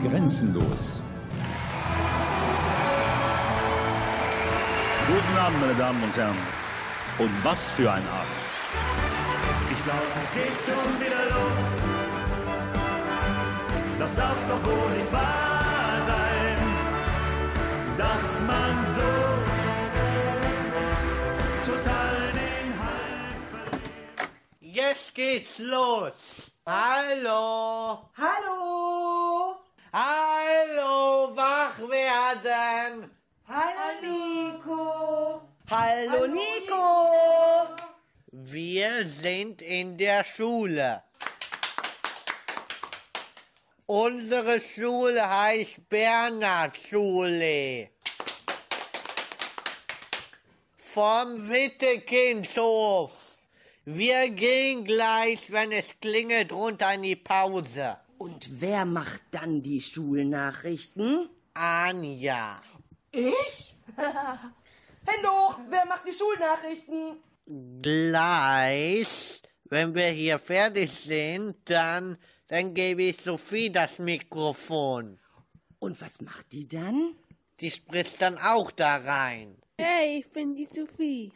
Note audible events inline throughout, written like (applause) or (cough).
grenzenlos. Guten Abend, meine Damen und Herren. Und was für ein Abend. Ich glaube, es geht schon wieder los. Das darf doch wohl nicht wahr sein, dass man so total den Halt verliert. Jetzt geht's los. Hallo. Baden. Hallo Nico. Hallo Nico. Wir sind in der Schule. Unsere Schule heißt Bernhard Schule. Vom Wittekindshof. Wir gehen gleich, wenn es klingelt, runter in die Pause. Und wer macht dann die Schulnachrichten? Anja. Ich? (laughs) Hallo, wer macht die Schulnachrichten? Gleich, wenn wir hier fertig sind, dann, dann gebe ich Sophie das Mikrofon. Und was macht die dann? Die spritzt dann auch da rein. Hey, ich bin die Sophie.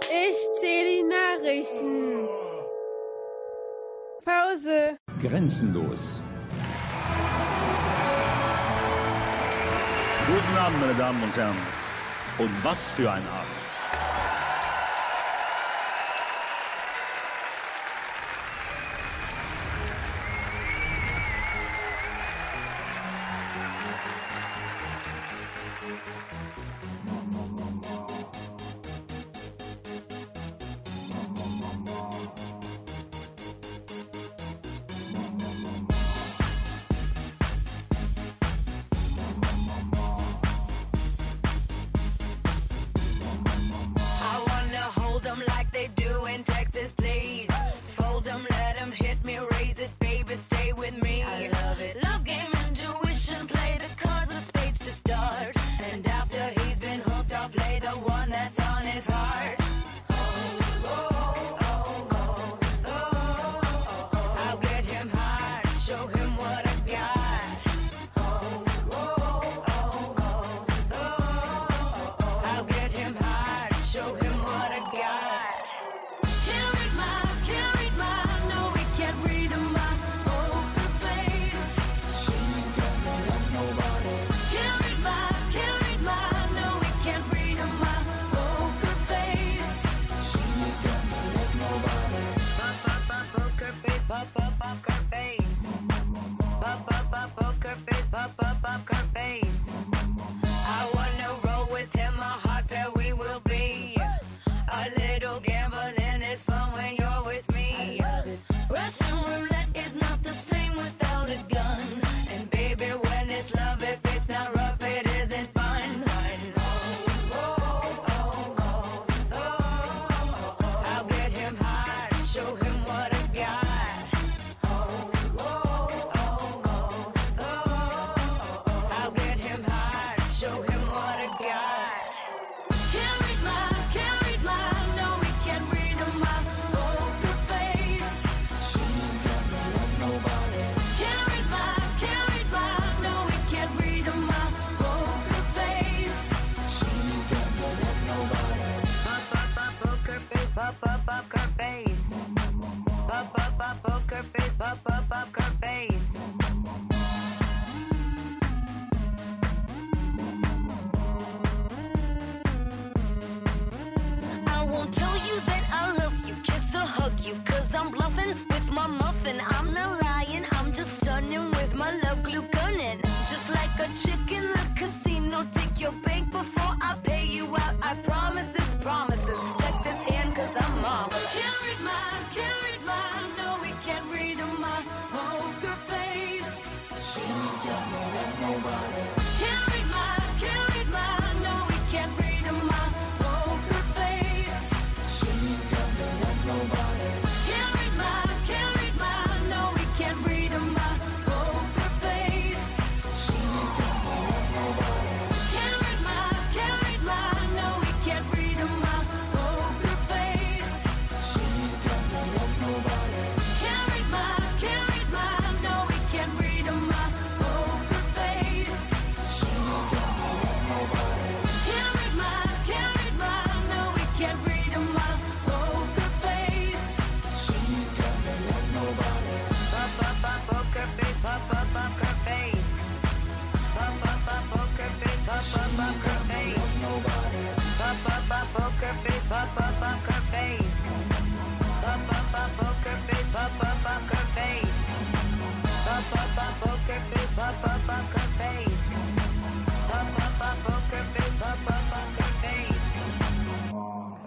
Ich zähle die Nachrichten. Pause. Grenzenlos. Guten Abend, meine Damen und Herren. Und was für ein Abend.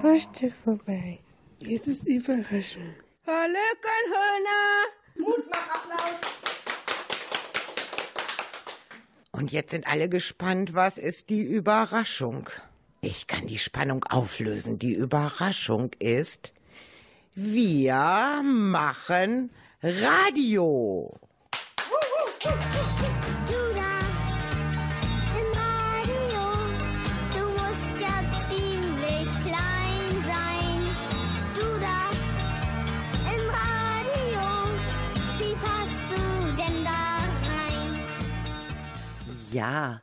Frühstück vorbei. Jetzt ist Überraschung. Hallöckenhöhner! Mutmachapplaus. Und jetzt sind alle gespannt, was ist die Überraschung? Ich kann die Spannung auflösen. Die Überraschung ist, wir machen Radio. Ja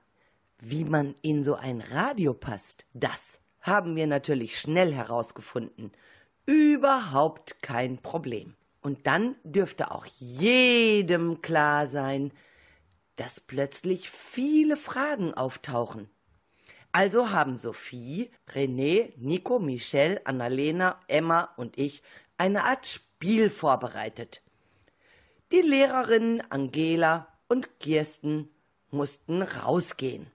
wie man in so ein Radio passt, das haben wir natürlich schnell herausgefunden. Überhaupt kein Problem. Und dann dürfte auch jedem klar sein, dass plötzlich viele Fragen auftauchen. Also haben Sophie, René, Nico, Michelle, Annalena, Emma und ich eine Art Spiel vorbereitet. Die Lehrerinnen Angela und Kirsten mussten rausgehen.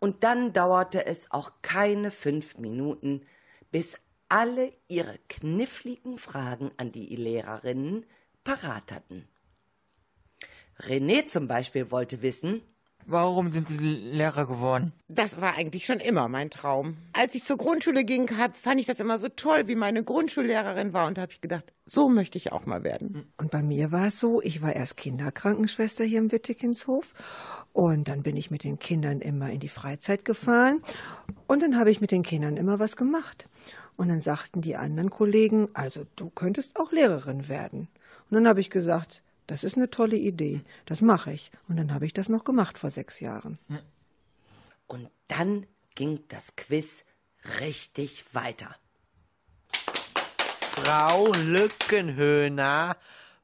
Und dann dauerte es auch keine fünf Minuten, bis alle ihre kniffligen Fragen an die Lehrerinnen parat hatten. René zum Beispiel wollte wissen, Warum sind Sie Lehrer geworden? Das war eigentlich schon immer mein Traum. Als ich zur Grundschule ging, hab, fand ich das immer so toll, wie meine Grundschullehrerin war. Und da habe ich gedacht, so möchte ich auch mal werden. Und bei mir war es so, ich war erst Kinderkrankenschwester hier im Wittekinshof und dann bin ich mit den Kindern immer in die Freizeit gefahren und dann habe ich mit den Kindern immer was gemacht. Und dann sagten die anderen Kollegen, also du könntest auch Lehrerin werden. Und dann habe ich gesagt, das ist eine tolle Idee, das mache ich. Und dann habe ich das noch gemacht vor sechs Jahren. und dann ging das Quiz richtig weiter. Frau Lückenhöhner,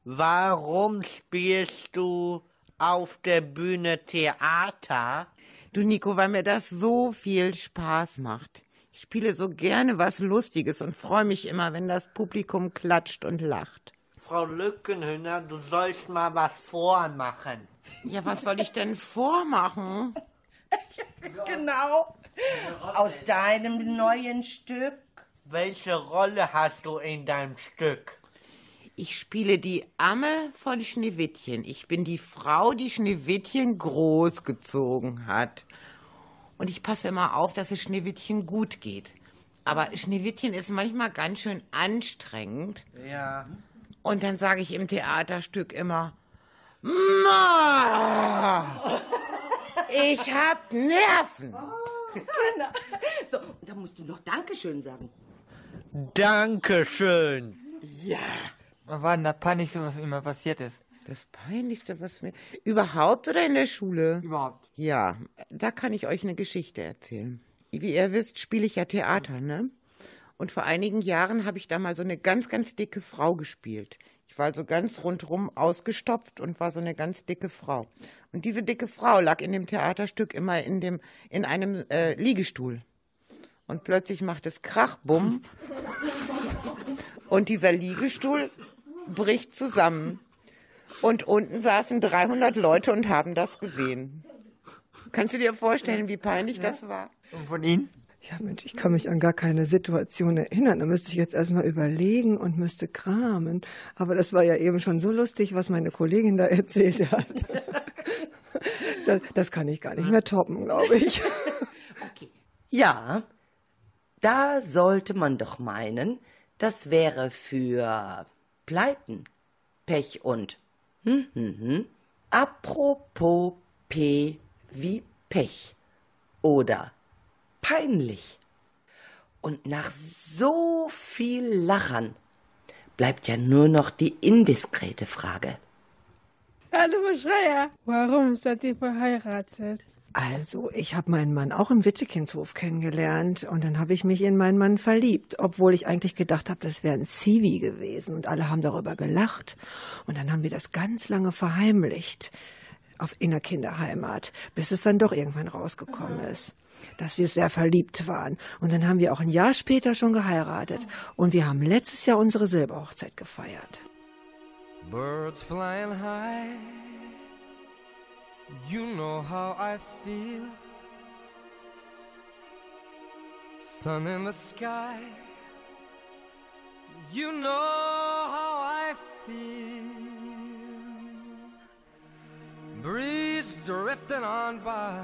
warum spielst du auf der Bühne Theater? Du Nico, weil mir das so viel Spaß macht. Ich spiele so gerne was Lustiges und freue mich immer, wenn das Publikum klatscht und lacht. Frau Lückenhöhner, du sollst mal was vormachen. Ja, was soll ich denn vormachen? (laughs) Genau. Aus deinem neuen Stück. Welche Rolle hast du in deinem Stück? Ich spiele die Amme von Schneewittchen. Ich bin die Frau, die Schneewittchen großgezogen hat. Und ich passe immer auf, dass es Schneewittchen gut geht. Aber Schneewittchen ist manchmal ganz schön anstrengend. Ja. Und dann sage ich im Theaterstück immer, Ma, ich hab Nerven. (laughs) Genau. So, da musst du noch Dankeschön sagen. Dankeschön. Ja. Was war denn das Peinlichste, was immer passiert ist? Das Peinlichste, was mir... Überhaupt oder in der Schule? Überhaupt. Ja, da kann ich euch eine Geschichte erzählen. Wie ihr wisst, spiele ich ja Theater, ne? Und vor einigen Jahren habe ich da mal so eine ganz, ganz dicke Frau gespielt. Ich war also ganz rundrum ausgestopft und war so eine ganz dicke Frau. Und diese dicke Frau lag in dem Theaterstück immer in, dem, in einem äh, Liegestuhl. Und plötzlich macht es Krachbumm und dieser Liegestuhl bricht zusammen. Und unten saßen 300 Leute und haben das gesehen. Kannst du dir vorstellen, wie peinlich das war? Und von Ihnen? Ja, Mensch, ich kann mich an gar keine Situation erinnern. Da müsste ich jetzt erstmal überlegen und müsste kramen. Aber das war ja eben schon so lustig, was meine Kollegin da (laughs) erzählt hat. Das, das kann ich gar nicht mehr toppen, glaube ich. (laughs) Ja, da sollte man doch meinen, das wäre für Pleiten, Pech und hm, hm, hm. Apropos P wie Pech oder peinlich. Und nach so viel Lachern bleibt ja nur noch die indiskrete Frage. Hallo Schreier, warum seid ihr verheiratet? Also, ich habe meinen Mann auch im Wittekinshof kennengelernt und dann habe ich mich in meinen Mann verliebt, obwohl ich eigentlich gedacht habe, das wäre ein Zivi gewesen und alle haben darüber gelacht. Und dann haben wir das ganz lange verheimlicht auf in der Kinderheimat, bis es dann doch irgendwann rausgekommen ist. Dass wir sehr verliebt waren. Und dann haben wir auch ein Jahr später schon geheiratet. Und wir haben letztes Jahr unsere Silberhochzeit gefeiert. Birds flying high, you know how I feel. Sun in the sky, you know how I feel. Breeze drifting on by,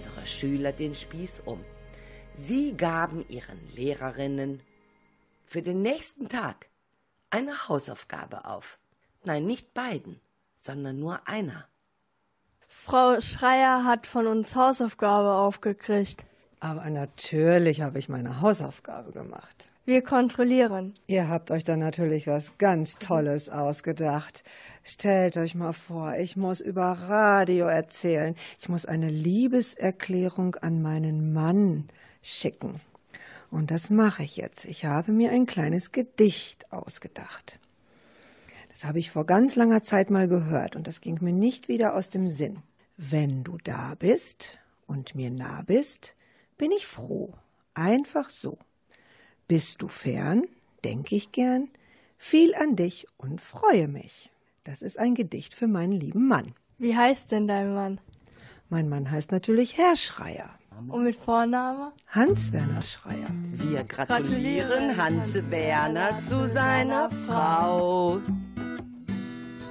unsere Schüler den Spieß um. Sie gaben ihren Lehrerinnen für den nächsten Tag eine Hausaufgabe auf. Nein, nicht beiden, sondern nur einer. Frau Schreier hat von uns Hausaufgabe aufgekriegt. Aber natürlich habe ich meine Hausaufgabe gemacht. Wir kontrollieren. Ihr habt euch dann natürlich was ganz Tolles ausgedacht. Stellt euch mal vor, ich muss über Radio erzählen. Ich muss eine Liebeserklärung an meinen Mann schicken. Und das mache ich jetzt. Ich habe mir ein kleines Gedicht ausgedacht. Das habe ich vor ganz langer Zeit mal gehört und das ging mir nicht wieder aus dem Sinn. Wenn du da bist und mir nah bist, bin ich froh. Einfach so. Bist du fern, denke ich gern, viel an dich und freue mich. Das ist ein Gedicht für meinen lieben Mann. Wie heißt denn dein Mann? Mein Mann heißt natürlich Herr Schreier. Und mit Vorname? Hans-Werner Schreier. Wir gratulieren Hans-Werner zu seiner Frau.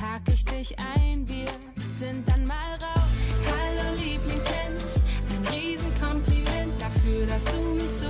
pack ich dich ein, wir sind dann mal raus. Hallo Lieblingsmensch, ein Riesenkompliment dafür, dass du mich so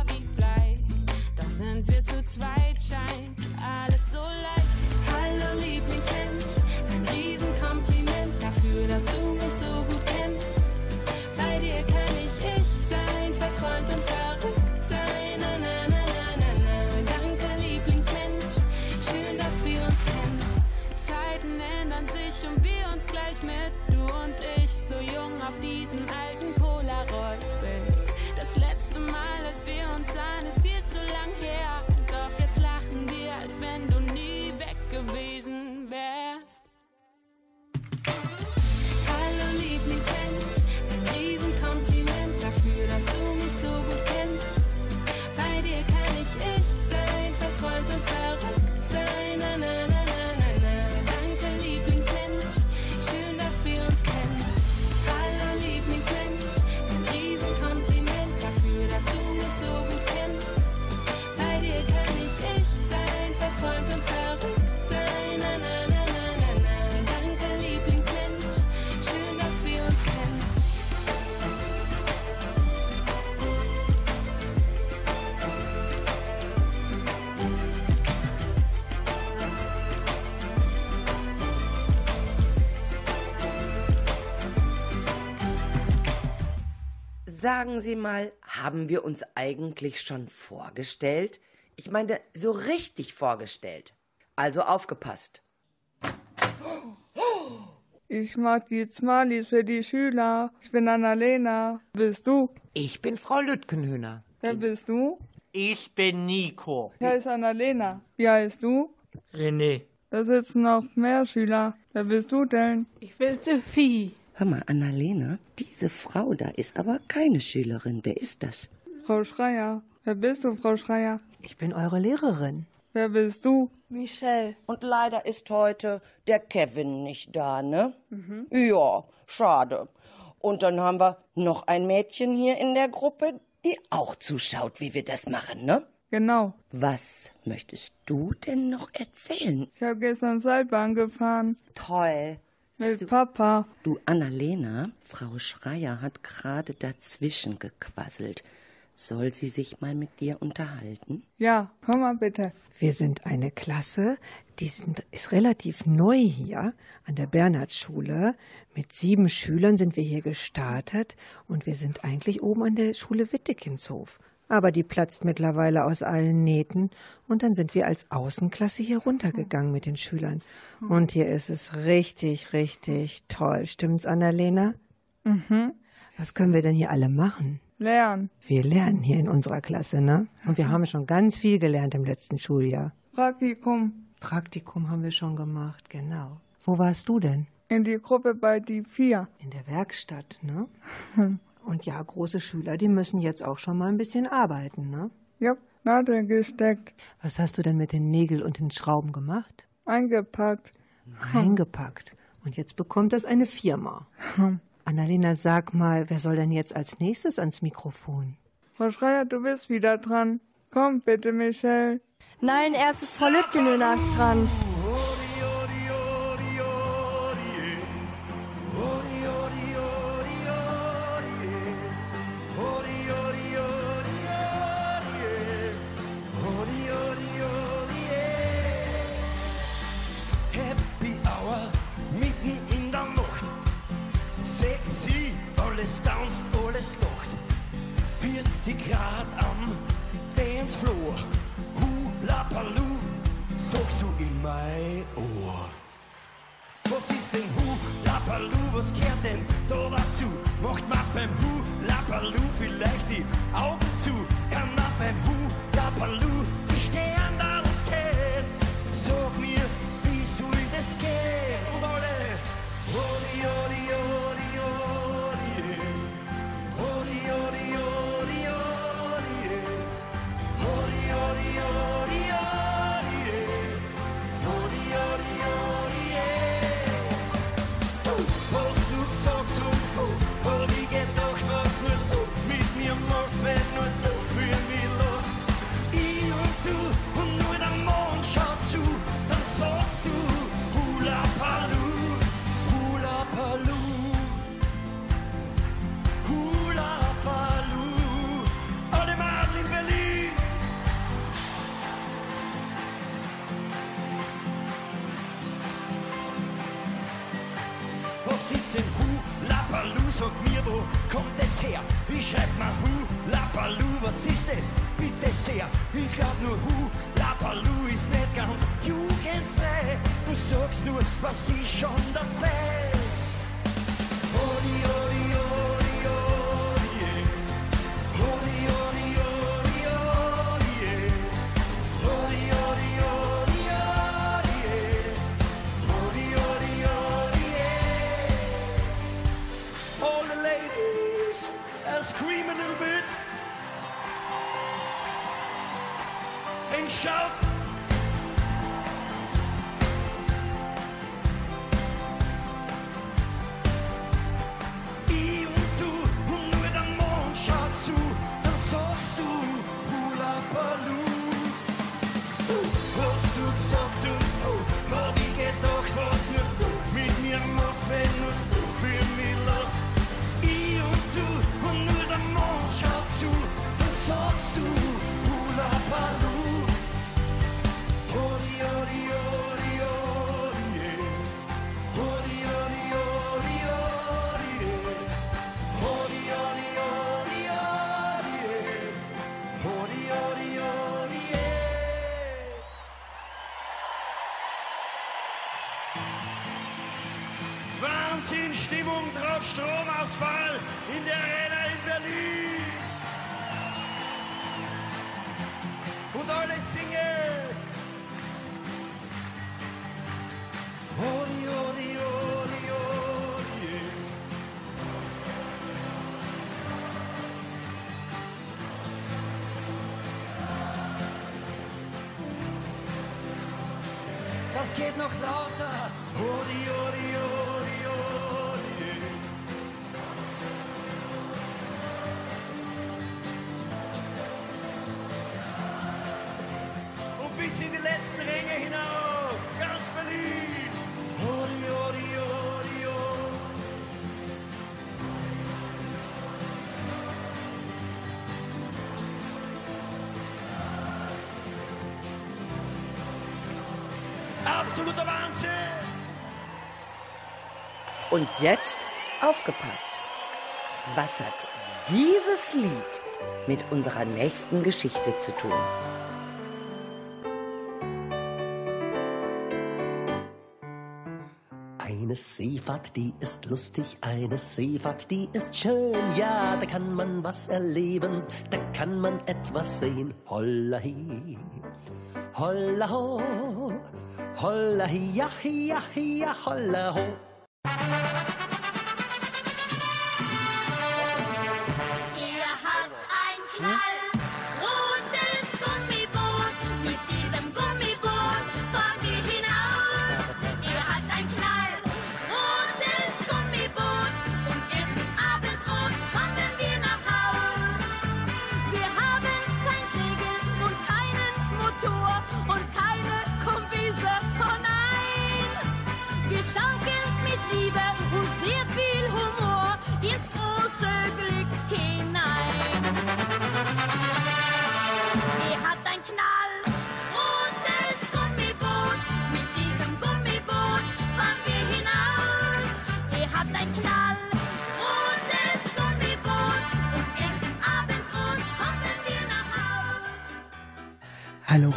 wie sind wir zu zweit, scheint alles so leicht. Hallo Lieblingsmensch, ein Riesenkompliment dafür, dass du mich so gut kennst. Bei dir kann ich ich sein, verträumt und verrückt sein. Na, na, na, na, na, na. Danke Lieblingsmensch, schön, dass wir uns kennen. Zeiten ändern sich und wir uns gleich mit. Du und ich, so jung auf diesem alten Polaroid-Bild. Das letzte Mal, als wir uns sahen, ist viel zu lang her. Sagen Sie mal, haben wir uns eigentlich schon vorgestellt? Ich meine, so richtig vorgestellt. Also aufgepasst. Ich mach die Smileys für die Schüler. Ich bin Annalena. Bist du? Ich bin Frau Lütgenhöhner. Wer bist du? Ich bin Nico. Ich heiße Annalena. Wie heißt du? René. Da sitzen noch mehr Schüler. Wer bist du denn? Ich bin Sophie. Hör mal, Annalena, diese Frau da ist aber keine Schülerin. Wer ist das? Frau Schreier. Wer bist du, Frau Schreier? Ich bin eure Lehrerin. Wer bist du? Michelle. Und leider ist heute der Kevin nicht da, ne? Ja, schade. Und dann haben wir noch ein Mädchen hier in der Gruppe, die auch zuschaut, wie wir das machen, ne? Genau. Was möchtest du denn noch erzählen? Ich habe gestern Seilbahn gefahren. Toll. Mit Papa. Du, Annalena, Frau Schreier hat gerade dazwischen gequasselt. Soll sie sich mal mit dir unterhalten? Ja, komm mal bitte. Wir sind eine Klasse, die sind, ist relativ neu hier an der Bernhardschule. Mit sieben Schülern sind wir hier gestartet und wir sind eigentlich oben an der Schule Wittekinshof. Aber die platzt mittlerweile aus allen Nähten und dann sind wir als Außenklasse hier runtergegangen mit den Schülern. Und hier ist es richtig, richtig toll. Stimmt's, Annalena? Mhm. Was können wir denn hier alle machen? Lernen. Wir lernen hier in unserer Klasse, ne? Und wir haben schon ganz viel gelernt im letzten Schuljahr. Praktikum. Praktikum haben wir schon gemacht, genau. Wo warst du denn? In die Gruppe bei die vier. In der Werkstatt, ne? (laughs) Und ja, große Schüler, die müssen jetzt auch schon mal ein bisschen arbeiten, ne? Ja. Nadel gesteckt. Was hast du denn mit den Nägeln und den Schrauben gemacht? Eingepackt. Eingepackt. Und jetzt bekommt das eine Firma. Annalena, sag mal, wer soll denn jetzt als nächstes ans Mikrofon? Frau Schreier, du bist wieder dran. Komm bitte, Michelle. Nein, erst ist Frau Lübgenönas dran. Stimmung drauf, Stromausfall in der Arena in Berlin. Und alle singen. Odi, odi, odi, odi. Das geht noch lauter. Absoluter Wahnsinn! Und jetzt aufgepasst. Was hat dieses Lied mit unserer nächsten Geschichte zu tun? Eine Seefahrt, die ist lustig, eine Seefahrt, die ist schön. Ja, da kann man was erleben, da kann man etwas sehen. Holla hi, holla ho, holla hi, ja, hi, ja, hi, ja, holla ho.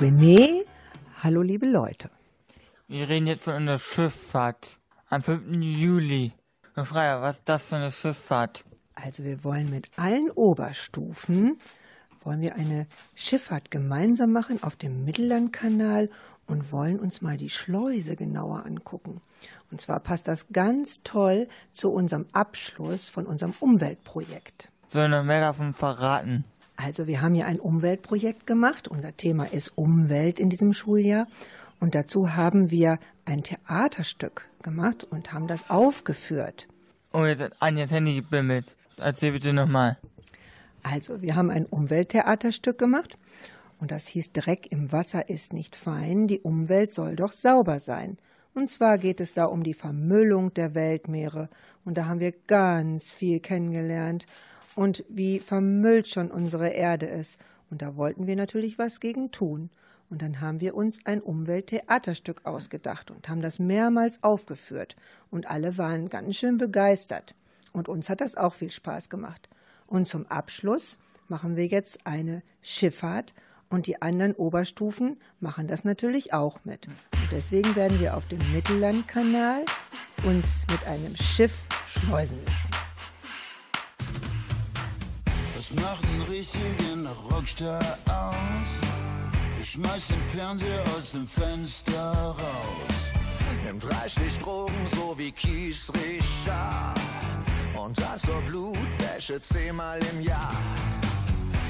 René, hallo liebe Leute. Wir reden jetzt von einer Schifffahrt. Am 5. Juli. Herr Freier, was ist das für eine Schifffahrt? Also wir wollen mit allen Oberstufen, wollen wir eine Schifffahrt gemeinsam machen auf dem Mittellandkanal und wollen uns mal die Schleuse genauer angucken. Und zwar passt das ganz toll zu unserem Abschluss von unserem Umweltprojekt. Soll noch mehr davon verraten? Also wir haben ja ein Umweltprojekt gemacht. Unser Thema ist Umwelt in diesem Schuljahr. Und dazu haben wir ein Theaterstück gemacht und haben das aufgeführt. Oh, jetzt hat Anja Handy gebimmelt. Erzähl bitte nochmal. Also, wir haben ein Umwelttheaterstück gemacht und das hieß Dreck im Wasser ist nicht fein, die Umwelt soll doch sauber sein. Und zwar geht es da um die Vermüllung der Weltmeere und da haben wir ganz viel kennengelernt und wie vermüllt schon unsere Erde ist. Und da wollten wir natürlich was gegen tun. Und dann haben wir uns ein Umwelttheaterstück ausgedacht und haben das mehrmals aufgeführt. Und alle waren ganz schön begeistert. Und uns hat das auch viel Spaß gemacht. Und zum Abschluss machen wir jetzt eine Schifffahrt und die anderen Oberstufen machen das natürlich auch mit. Und deswegen werden wir auf dem Mittellandkanal uns mit einem Schiff schleusen lassen. Macht einen richtigen Rockstar aus? Ich schmeiß den Fernseher aus dem Fenster raus. Nimmt reichlich Drogen, so wie Kies Richard. Und dann zur Blutwäsche zehnmal im Jahr.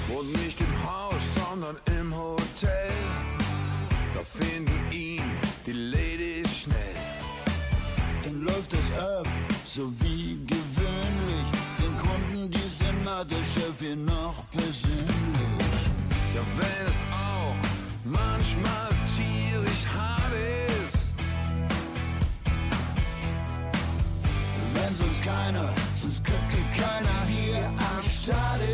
Und nicht im Haus, sondern im Hotel. Da finden ihn die Ladies schnell. Dann läuft es ab, so wie. Den Chef hier noch persönlich. Ja, wenn es auch manchmal tierisch hart ist. Wenn sonst keiner, sonst gucke keiner hier am Start ist,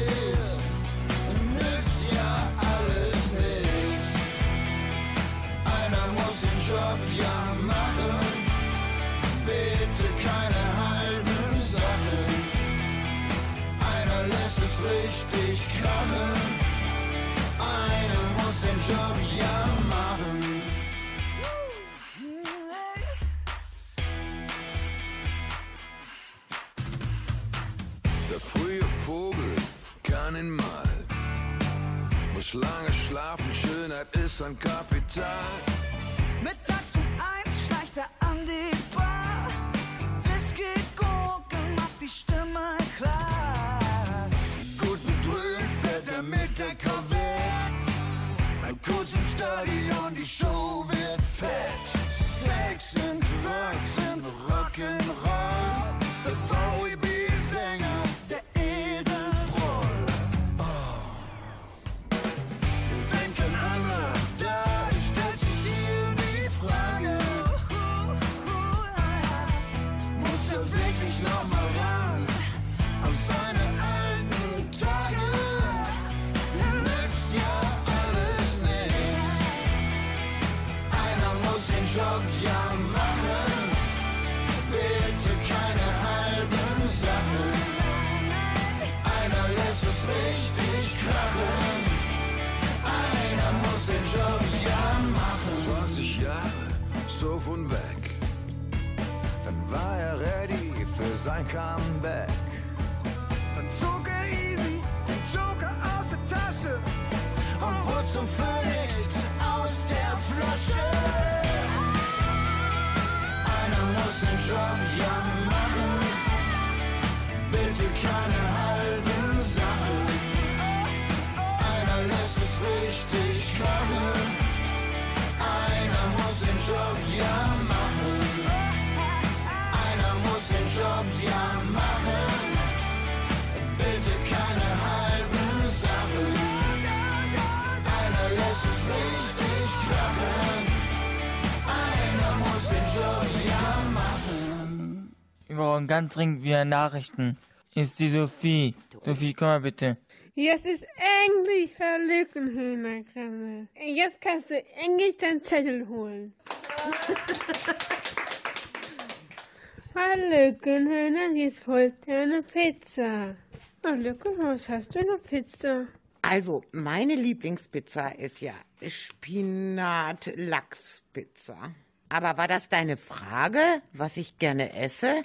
Muss lange schlafen, Schönheit ist ein Kapital. Mittags um eins schleicht er an die Bar. Wir ganz dringend wieder Nachrichten. Ist die Sophie. Sophie, komm mal bitte. Jetzt ist endlich Herr Lückenhühnerkremme. Jetzt kannst du endlich deinen Zettel holen. (laughs) Herr Lückenhühner, jetzt holt er eine Pizza. Herr Lückenhühner, was hast du eine Pizza? Also, meine Lieblingspizza ist ja Spinat-Lachs-Pizza. Aber war das deine Frage, was ich gerne esse?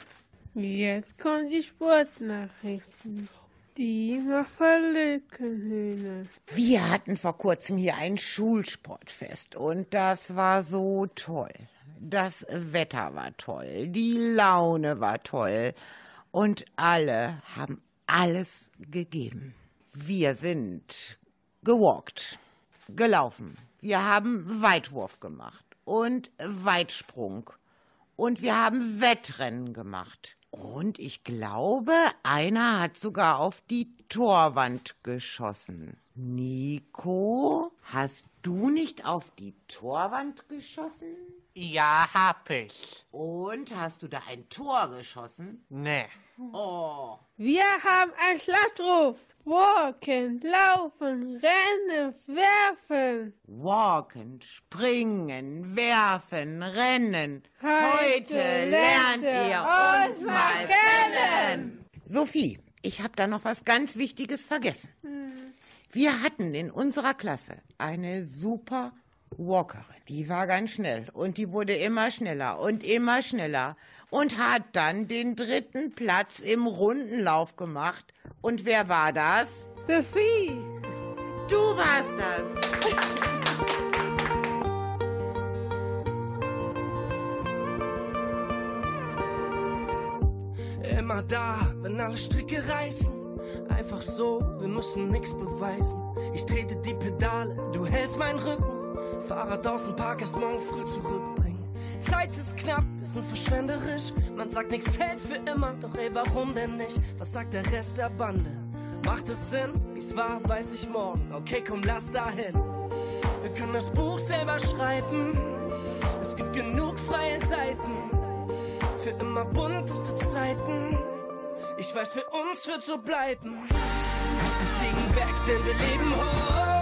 Jetzt kommen die Sportnachrichten. Die Verlückenhühner. Wir hatten vor kurzem hier ein Schulsportfest und das war so toll. Das Wetter war toll, die Laune war toll und alle haben alles gegeben. Wir sind gewalkt, gelaufen. Wir haben Weitwurf gemacht und Weitsprung und wir haben Wettrennen gemacht. Und ich glaube, einer hat sogar auf die Torwand geschossen. Nico, hast du nicht auf die Torwand geschossen? Ja, hab ich. Und hast du da ein Tor geschossen? Nee. Oh. Wir haben einen Schlachtruf. Walken, laufen, rennen, werfen. Walken, springen, werfen, rennen. Heute lernt lernt ihr uns mal mal kennen. Sophie, ich habe da noch was ganz Wichtiges vergessen. Wir hatten in unserer Klasse eine super Walkerin. Die war ganz schnell und die wurde immer schneller und immer schneller und hat dann den dritten Platz im Rundenlauf gemacht. Und wer war das? Sophie. Du warst das. Immer da, wenn alle Stricke reißen. Einfach so, wir müssen nix beweisen. Ich trete die Pedale, du hältst meinen Rücken. Fahrrad aus dem Park erst morgen früh zurückbringen. Zeit ist knapp, wir sind verschwenderisch. Man sagt, nix hält für immer, doch ey, warum denn nicht? Was sagt der Rest der Bande? Macht es Sinn? Wie's war, weiß ich morgen. Okay, komm, lass dahin. Wir können das Buch selber schreiben. Es gibt genug freie Seiten. Für immer bunteste Zeiten. Ich weiß, für uns wird so bleiben. Wir fliegen weg, denn wir leben hoch.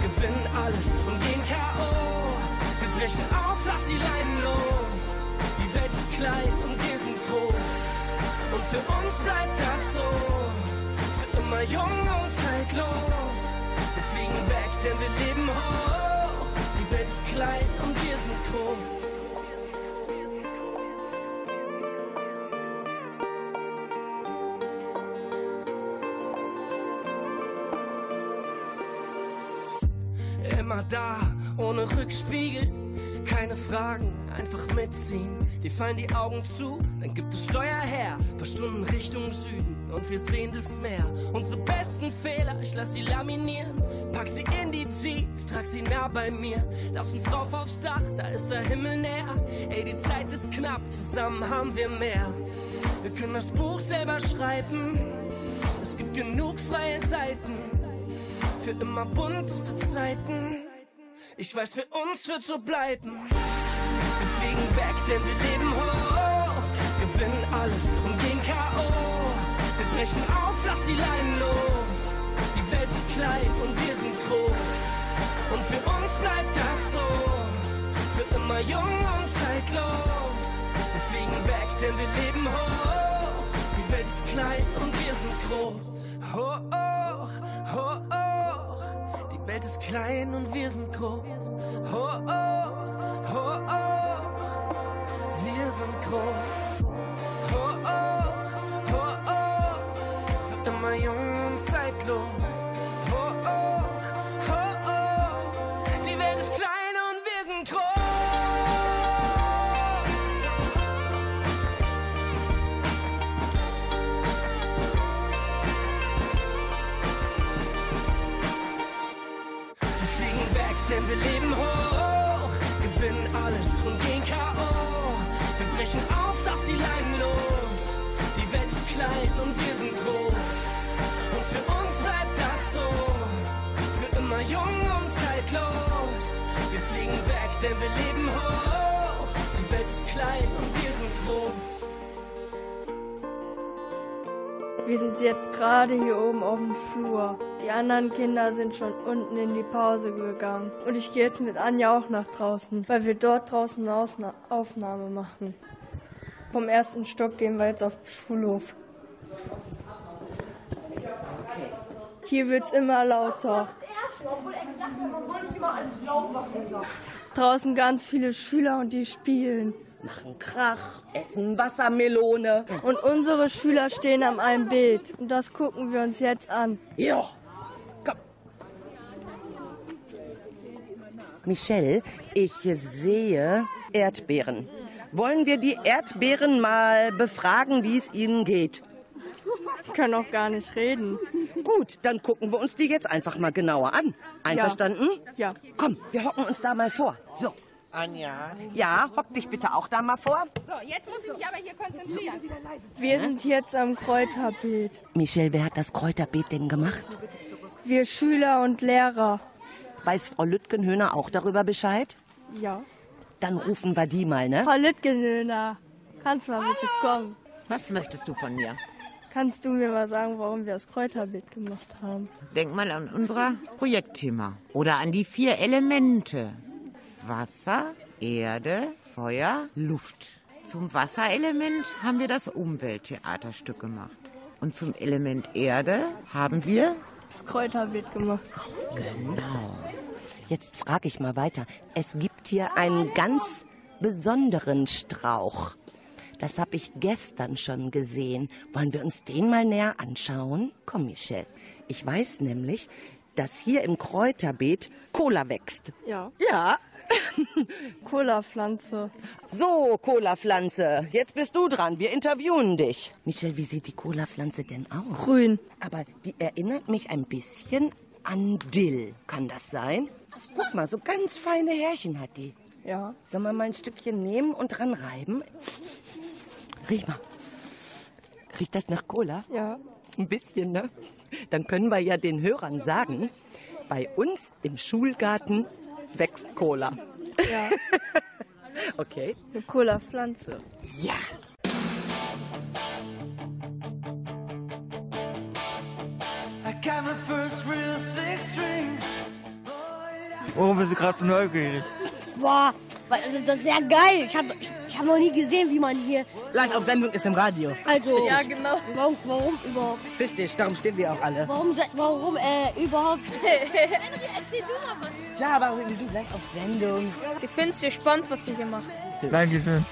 Gewinnen alles und gehen K.O. Brechen auf, lass die Leinen los. Die Welt ist klein und wir sind groß. Und für uns bleibt das so. Für immer jung und zeitlos. Wir fliegen weg, denn wir leben hoch. Die Welt ist klein und wir sind groß. Immer da, ohne Rückspiegel. Keine Fragen, einfach mitziehen. Dir fallen die Augen zu, dann gibt es Steuer her. Paar Stunden Richtung Süden und wir sehen das Meer. Unsere besten Fehler, ich lass sie laminieren. Pack sie in die Jeans, trag sie nah bei mir. Lass uns rauf aufs Dach, da ist der Himmel näher. Ey, die Zeit ist knapp, zusammen haben wir mehr. Wir können das Buch selber schreiben. Es gibt genug freie Seiten für immer bunteste Zeiten. Ich weiß, für uns wird so bleiben. Wir fliegen weg, denn wir leben hoch. Gewinnen alles und gehen K.O. Wir brechen auf, lass die Leinen los. Die Welt ist klein und wir sind groß. Und für uns bleibt das so. Für immer jung und zeitlos. Wir fliegen weg, denn wir leben hoch. Die Welt ist klein und wir sind groß. Hoch, hoch, hoch. Welt ist klein und wir sind groß. Hoch, hoch, hoch. Wir sind groß. Hoch, hoch, hoch. Für immer jung und zeitlos. Hoch, hoch, jung und zeitlos. Wir fliegen weg, denn wir leben hoch. Die Welt ist klein und wir sind groß. Wir sind jetzt gerade hier oben auf dem Flur. Die anderen Kinder sind schon unten in die Pause gegangen. Und ich gehe jetzt mit Anja auch nach draußen, weil wir dort draußen eine Aufnahme machen. Vom ersten Stock gehen wir jetzt auf den Schulhof. Hier wird's immer lauter. Draußen ganz viele Schüler und die spielen. Machen Krach, essen Wassermelone. Und unsere Schüler stehen am einen Bild. Und das gucken wir uns jetzt an. Ja. Michelle, ich sehe Erdbeeren. Wollen wir die Erdbeeren mal befragen, wie es ihnen geht? Ich kann auch gar nicht reden. Gut, dann gucken wir uns die jetzt einfach mal genauer an. Einverstanden? Ja. Komm, wir hocken uns da mal vor. So. Anja. Ja, hock dich bitte auch da mal vor. So, jetzt muss ich mich aber hier konzentrieren. Wir sind jetzt am Kräuterbeet. Michelle, wer hat das Kräuterbeet denn gemacht? Wir Schüler und Lehrer. Weiß Frau Lütgenhöhner auch darüber Bescheid? Ja. Dann rufen wir die mal, ne? Frau Littgenöhner, kannst du mal bitte kommen? Was möchtest du von mir? Kannst du mir mal sagen, warum wir das Kräuterbeet gemacht haben? Denk mal an unser Projektthema. Oder an die vier Elemente. Wasser, Erde, Feuer, Luft. Zum Wasserelement haben wir das Umwelttheaterstück gemacht. Und zum Element Erde haben wir Das Kräuterbeet gemacht. Genau. Jetzt frage ich mal weiter. Es gibt hier einen ganz besonderen Strauch. Das habe ich gestern schon gesehen. Wollen wir uns den mal näher anschauen? Komm, Michelle. Ich weiß nämlich, dass hier im Kräuterbeet Cola wächst. Ja. Ja. (laughs) Cola-Pflanze. So, Cola-Pflanze, jetzt bist du dran. Wir interviewen dich. Michelle, wie sieht die Cola-Pflanze denn aus? Grün. Aber die erinnert mich ein bisschen an Dill. Kann das sein? Guck mal, so ganz feine Härchen hat die. Ja. Sollen wir mal ein Stückchen nehmen und dran reiben? Riech mal. Riecht das nach Cola? Ja. Ein bisschen, ne? Dann können wir ja den Hörern sagen, bei uns im Schulgarten wächst Cola. Ja. (laughs) Okay. Eine Cola-Pflanze. Ja. I got my first real six string. Warum bist du gerade so neugierig? Boah, weil- also das ist sehr geil. Ich habe ich, ich hab noch nie gesehen, wie man hier. Live auf Sendung ist im Radio. Also. Ja, genau. Warum, warum überhaupt? Richtig, darum stehen wir auch alle. Warum, warum äh, überhaupt? (laughs) Erzähl du mal was. Ja, aber wir sind live auf Sendung. Ich finde es spannend, was ihr hier macht. Dankeschön.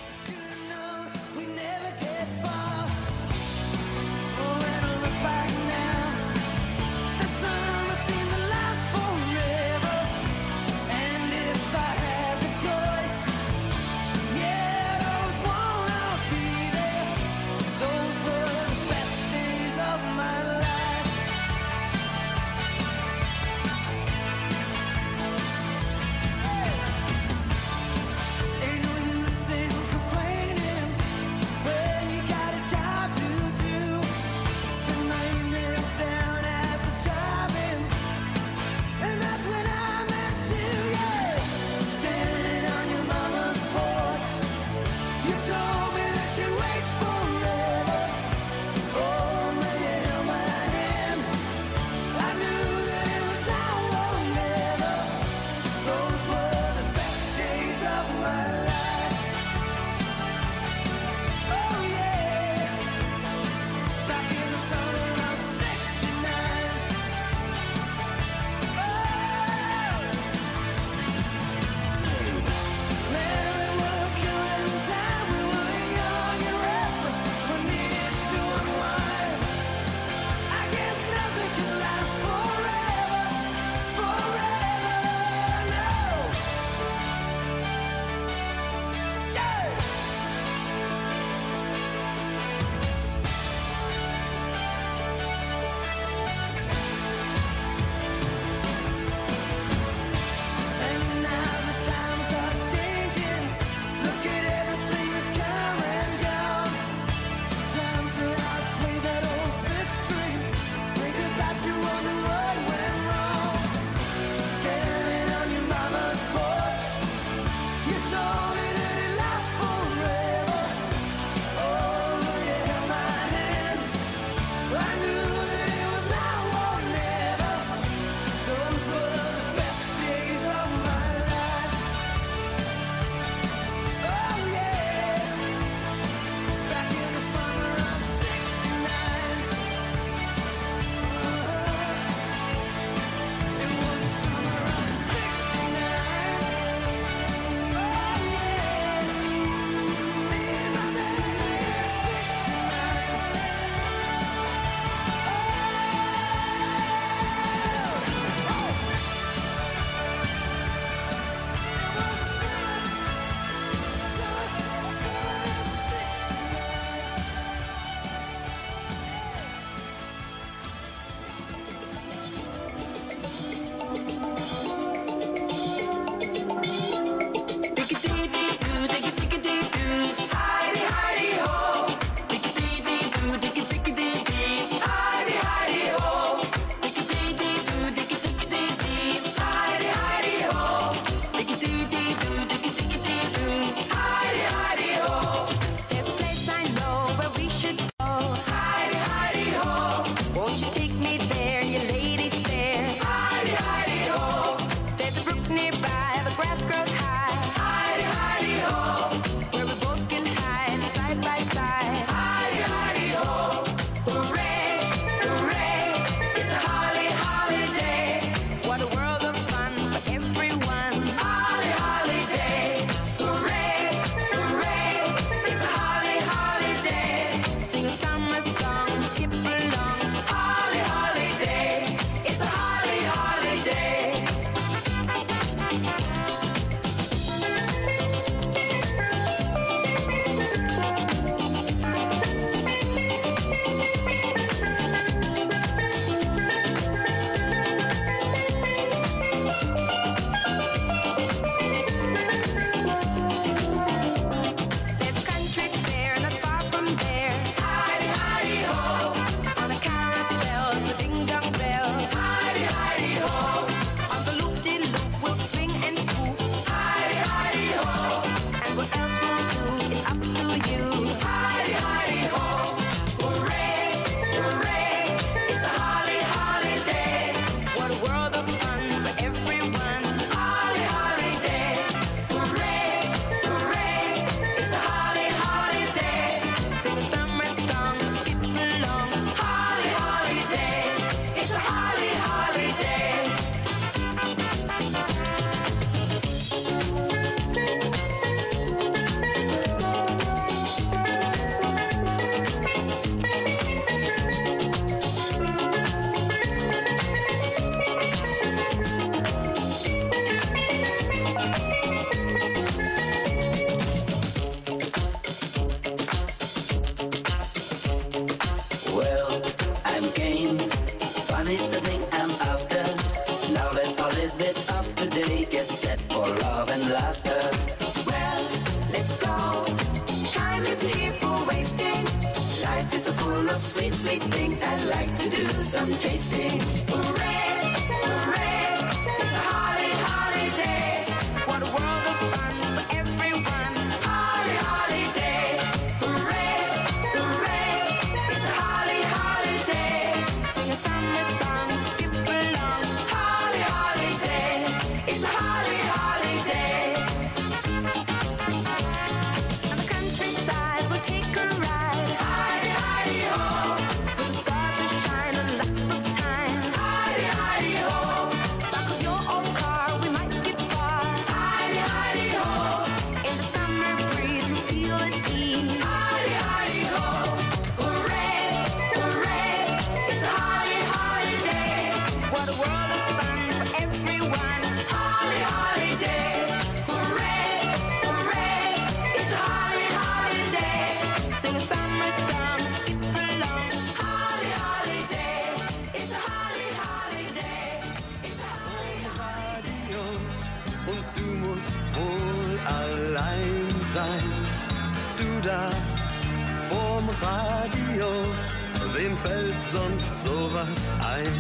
Fällt sonst sowas ein?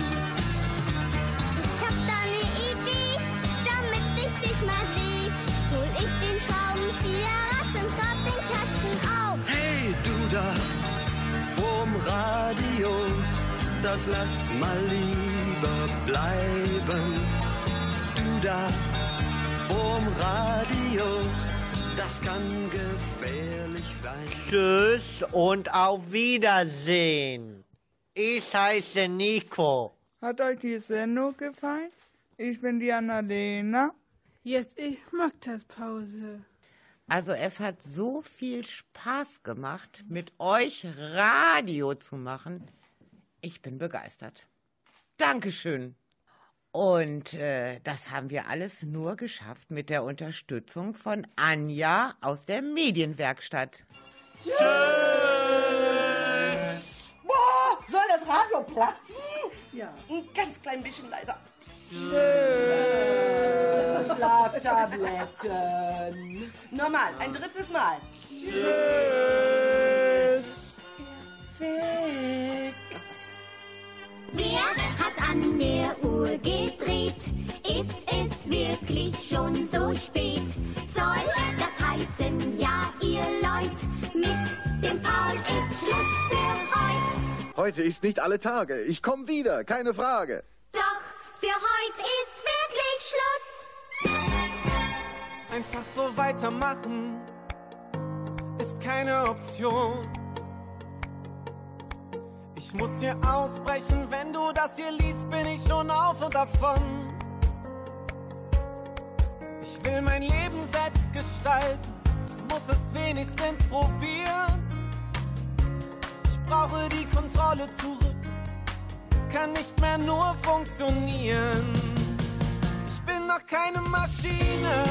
Ich hab da ne Idee, damit ich dich mal seh. Hol ich den Schraubenzieher raus und schraub den Kasten auf. Hey, du da vorm Radio, das lass mal lieber bleiben. Du da vorm Radio, das kann gefährlich sein. Tschüss und auf Wiedersehen. Ich heiße Nico. Hat euch die Sendung gefallen? Ich bin die Annalena. Jetzt ich Mittagspause. Also es hat so viel Spaß gemacht, mit euch Radio zu machen. Ich bin begeistert. Dankeschön. Und äh, das haben wir alles nur geschafft mit der Unterstützung von Anja aus der Medienwerkstatt. Boah, Radio platzen? Ja. Ein ganz klein bisschen leiser. Äh, Schlaftabletten. Normal, ein drittes Mal. Perfekt. Wer hat an der Uhr gedreht? Ist es wirklich schon so spät? Soll das heißen, ja, ihr Leut, mit dem Paul ist Schluss für heut. Heute ist nicht alle Tage. Ich komme wieder, keine Frage. Doch für heut ist wirklich Schluss. Einfach so weitermachen ist keine Option. Ich muss hier ausbrechen, wenn du das hier liest, bin ich schon auf und davon. Ich will mein Leben selbst gestalten, muss es wenigstens probieren. Brauche die Kontrolle zurück, kann nicht mehr nur funktionieren. Ich bin noch keine Maschine,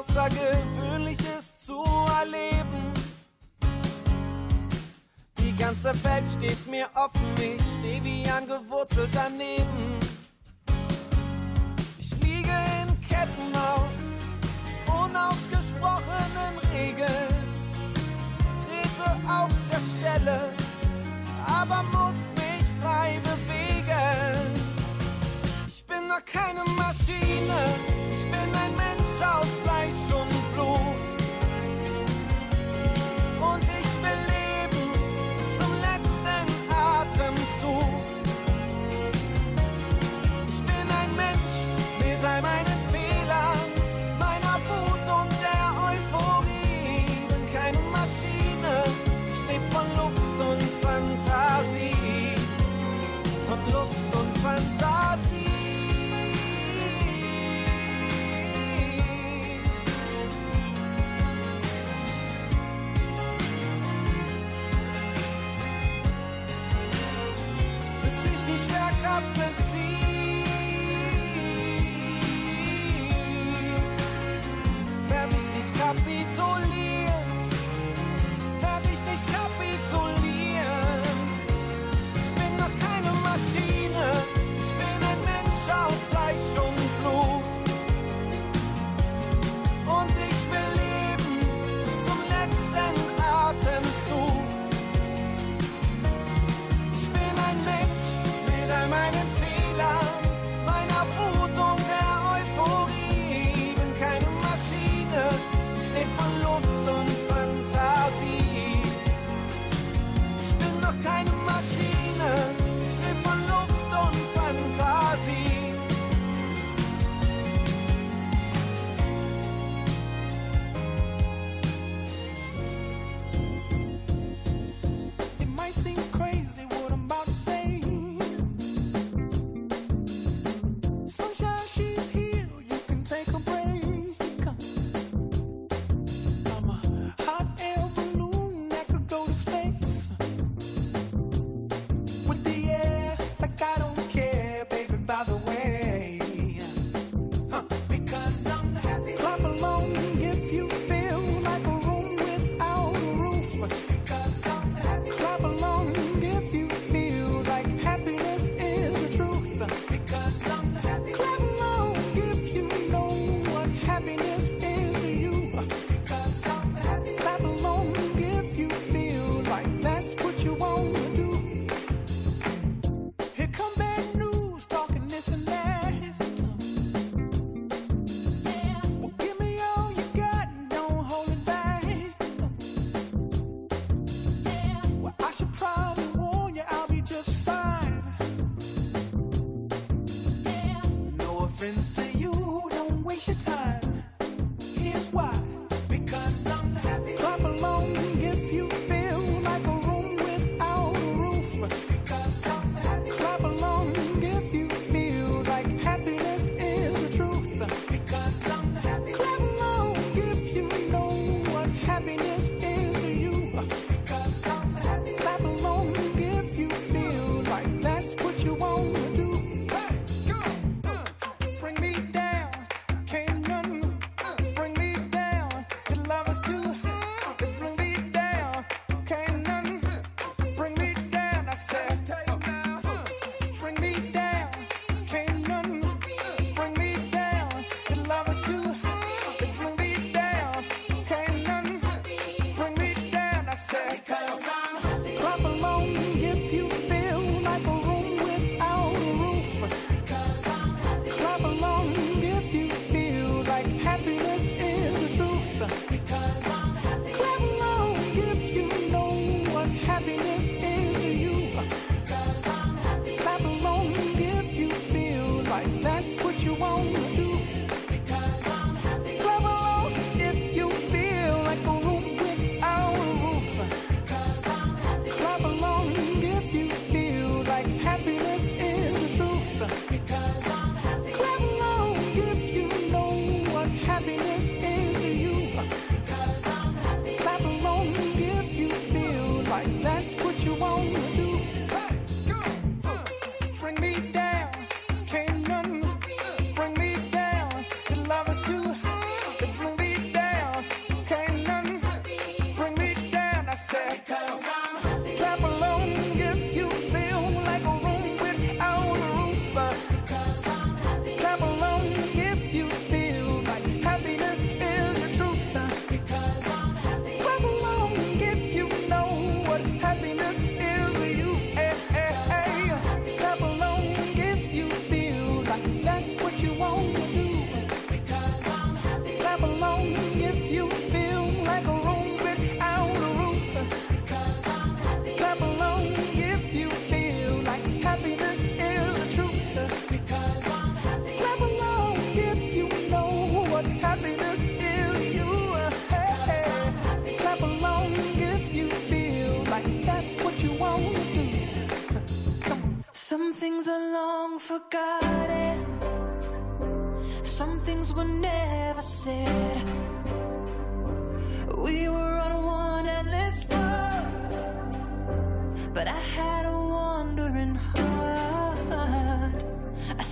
Außergewöhnliches zu erleben. Die ganze Welt steht mir offen, ich steh wie angewurzelt daneben. Ich liege in Ketten aus unausgesprochenen Regeln. Trete auf der Stelle, aber muss mich frei bewegen. Ich bin noch keine Maschine, ich bin ein Mensch aus Fleisch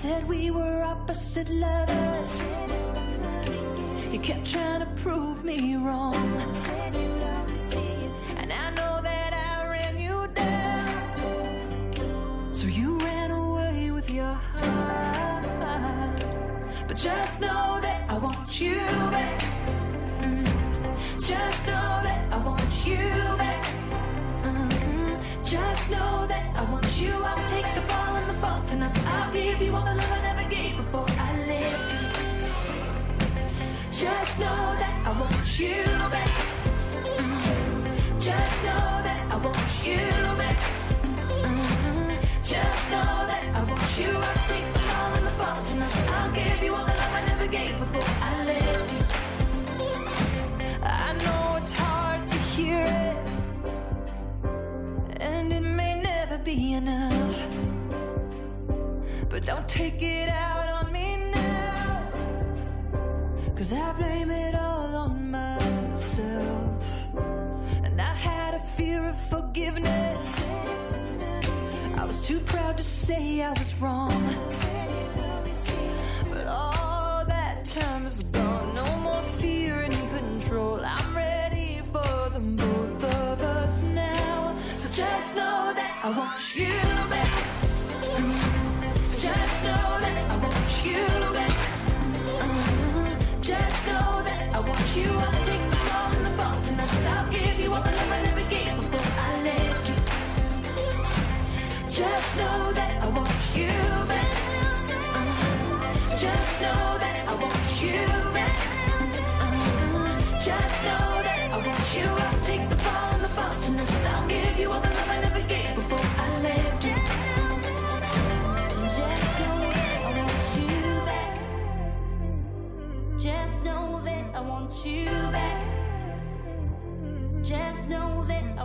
we were opposite lovers. You kept trying to prove me wrong. And I know that I ran you down. So you ran away with your heart. But just know that I want you back. Mm. Just know that I want you back. Mhm. Just know that I want you. I'll take the fall and fault, and I'll give you all the love I never gave before I left. Just know that I want you back. Just know that I want you back. Just know that I want you. I'll take the fall and the fault, and I'll give you all the love I never gave before I left you. I know it's hard to hear it, and it may never be enough. But don't take it out on me now, cause I blame it all on myself. And I had a fear of forgiveness, I was too proud to say I was wrong. But all that time is gone, no more fear and control. I'm ready for them both of us now. So just know that I want you back. I want you. I'll take the fall and the fault, and I'll give you all the love I never gave before I left you. Just know that I want you. Just know that I want you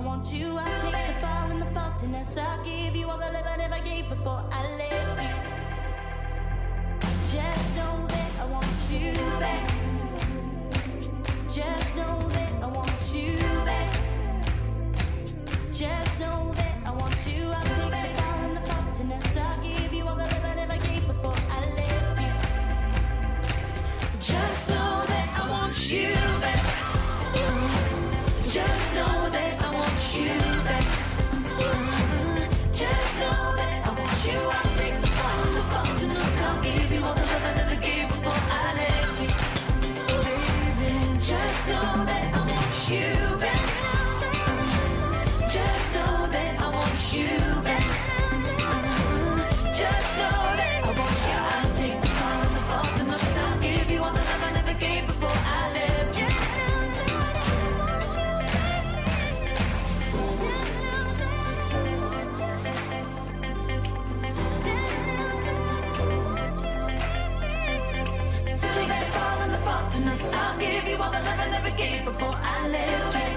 want you. I'll take the fall and the fault, and I'll give you all the love I never gave before I left you. Just know that I want you back. I'll give you all the love I never gave before I left you.